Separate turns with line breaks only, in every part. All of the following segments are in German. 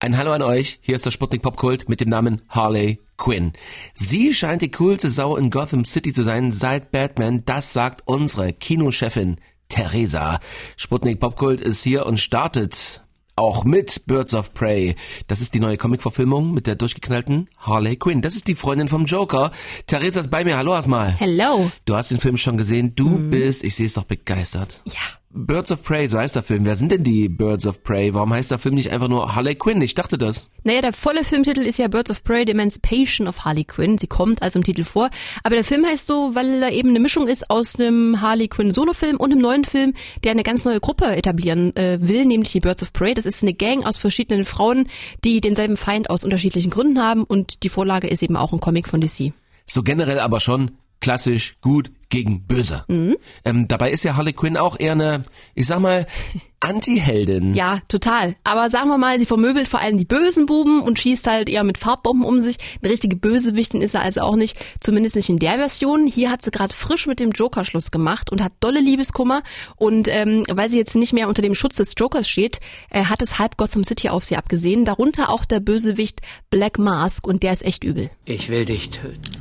Ein Hallo an euch, hier ist der Sputnik Popkult mit dem Namen Harley Quinn. Sie scheint die coolste Sau in Gotham City zu sein seit Batman, das sagt unsere Kinochefin Theresa. Sputnik Popkult ist hier und startet auch mit Birds of Prey. Das ist die neue Comic-Verfilmung mit der durchgeknallten Harley Quinn. Das ist die Freundin vom Joker. Theresa ist bei mir. Hallo erstmal.
Hello.
Du hast den Film schon gesehen. Du mhm. bist, ich sehe es doch begeistert.
Ja.
Birds of Prey, so heißt der Film. Wer sind denn die Birds of Prey? Warum heißt der Film nicht einfach nur Harley Quinn? Ich dachte das.
Naja, der volle Filmtitel ist ja Birds of Prey, The Emancipation of Harley Quinn. Sie kommt also im Titel vor. Aber der Film heißt so, weil er eben eine Mischung ist aus einem Harley Quinn Solofilm und einem neuen Film, der eine ganz neue Gruppe etablieren äh, will, nämlich die Birds of Prey. Das ist eine Gang aus verschiedenen Frauen, die denselben Feind aus unterschiedlichen Gründen haben und die Vorlage ist eben auch ein Comic von DC.
So generell aber schon klassisch gut gegen böse. Mhm. Ähm, dabei ist ja Harley Quinn auch eher eine, ich sag mal, Anti-Heldin.
Ja, total. Aber sagen wir mal, sie vermöbelt vor allem die bösen Buben und schießt halt eher mit Farbbomben um sich. Eine richtige Bösewichtin ist er also auch nicht, zumindest nicht in der Version. Hier hat sie gerade frisch mit dem Joker Schluss gemacht und hat dolle Liebeskummer. Und ähm, weil sie jetzt nicht mehr unter dem Schutz des Jokers steht, äh, hat es halb Gotham City auf sie abgesehen. Darunter auch der Bösewicht Black Mask und der ist echt übel.
Ich will dich töten.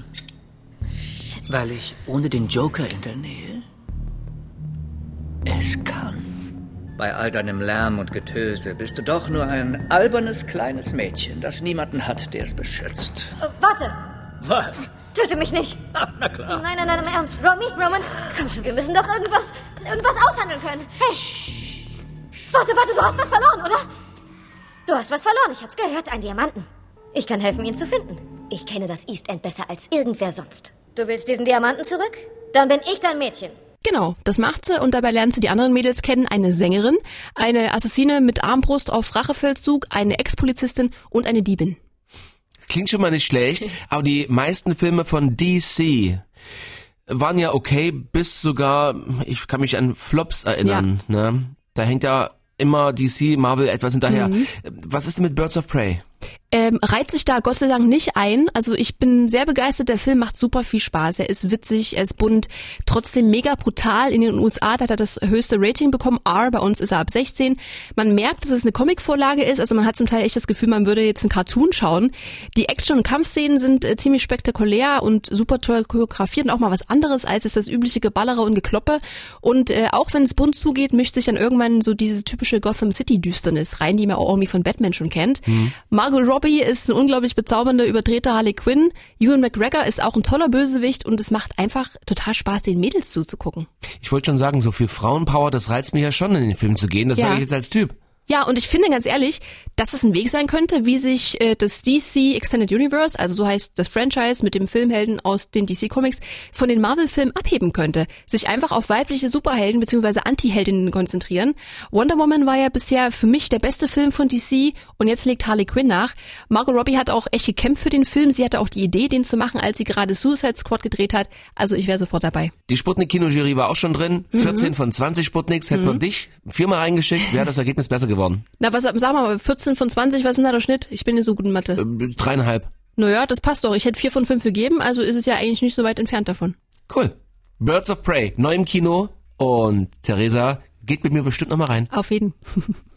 Weil ich ohne den Joker in der Nähe es kann. Bei all deinem Lärm und Getöse bist du doch nur ein albernes kleines Mädchen, das niemanden hat, der es beschützt.
Oh, warte!
Was?
Töte mich nicht!
Ach, na klar.
Nein, nein, nein, im Ernst. Romy, Roman, komm schon, wir müssen doch irgendwas, irgendwas aushandeln können. Hey! Warte, warte, du hast was verloren, oder? Du hast was verloren, ich hab's gehört, einen Diamanten. Ich kann helfen, ihn zu finden. Ich kenne das East End besser als irgendwer sonst. Du willst diesen Diamanten zurück? Dann bin ich dein Mädchen.
Genau, das macht sie und dabei lernt sie die anderen Mädels kennen. Eine Sängerin, eine Assassine mit Armbrust auf Rachefeldzug, eine Ex-Polizistin und eine Diebin.
Klingt schon mal nicht schlecht, aber die meisten Filme von DC waren ja okay, bis sogar, ich kann mich an Flops erinnern. Ja. Ne? Da hängt ja immer DC, Marvel etwas hinterher. Mhm. Was ist denn mit Birds of Prey?
Ähm, reiht sich da Gott sei Dank nicht ein. Also ich bin sehr begeistert. Der Film macht super viel Spaß. Er ist witzig, er ist bunt, trotzdem mega brutal. In den USA da hat er das höchste Rating bekommen. R, bei uns ist er ab 16. Man merkt, dass es eine Comicvorlage ist. Also man hat zum Teil echt das Gefühl, man würde jetzt einen Cartoon schauen. Die Action- und Kampfszenen sind äh, ziemlich spektakulär und super toll choreografiert und auch mal was anderes als ist das übliche Geballere und Gekloppe. Und äh, auch wenn es bunt zugeht, mischt sich dann irgendwann so diese typische Gotham City Düsternis rein, die man auch irgendwie von Batman schon kennt. Mhm. Margot Robbie ist ein unglaublich bezaubernder, überdrehter Harley Quinn. Ewan McGregor ist auch ein toller Bösewicht und es macht einfach total Spaß, den Mädels zuzugucken.
Ich wollte schon sagen, so viel Frauenpower, das reizt mich ja schon, in den Film zu gehen. Das ja. sage ich jetzt als Typ.
Ja, und ich finde ganz ehrlich, dass es ein Weg sein könnte, wie sich äh, das DC Extended Universe, also so heißt das Franchise mit dem Filmhelden aus den DC Comics, von den Marvel-Filmen abheben könnte. Sich einfach auf weibliche Superhelden bzw. Anti-Heldinnen konzentrieren. Wonder Woman war ja bisher für mich der beste Film von DC und jetzt legt Harley Quinn nach. Margot Robbie hat auch echt gekämpft für den Film. Sie hatte auch die Idee, den zu machen, als sie gerade Suicide Squad gedreht hat. Also ich wäre sofort dabei.
Die Sputnik-Kinojury war auch schon drin. 14 mhm. von 20 Sputniks. Hätten mhm. wir dich viermal reingeschickt, wäre das Ergebnis besser gewesen geworden.
Na, was, sag mal, 14 von 20, was ist denn da der Schnitt? Ich bin nicht so gut in Mathe.
Äh, dreieinhalb.
Naja, das passt doch. Ich hätte vier von fünf gegeben, also ist es ja eigentlich nicht so weit entfernt davon.
Cool. Birds of Prey, neu im Kino. Und Theresa geht mit mir bestimmt nochmal rein.
Auf jeden.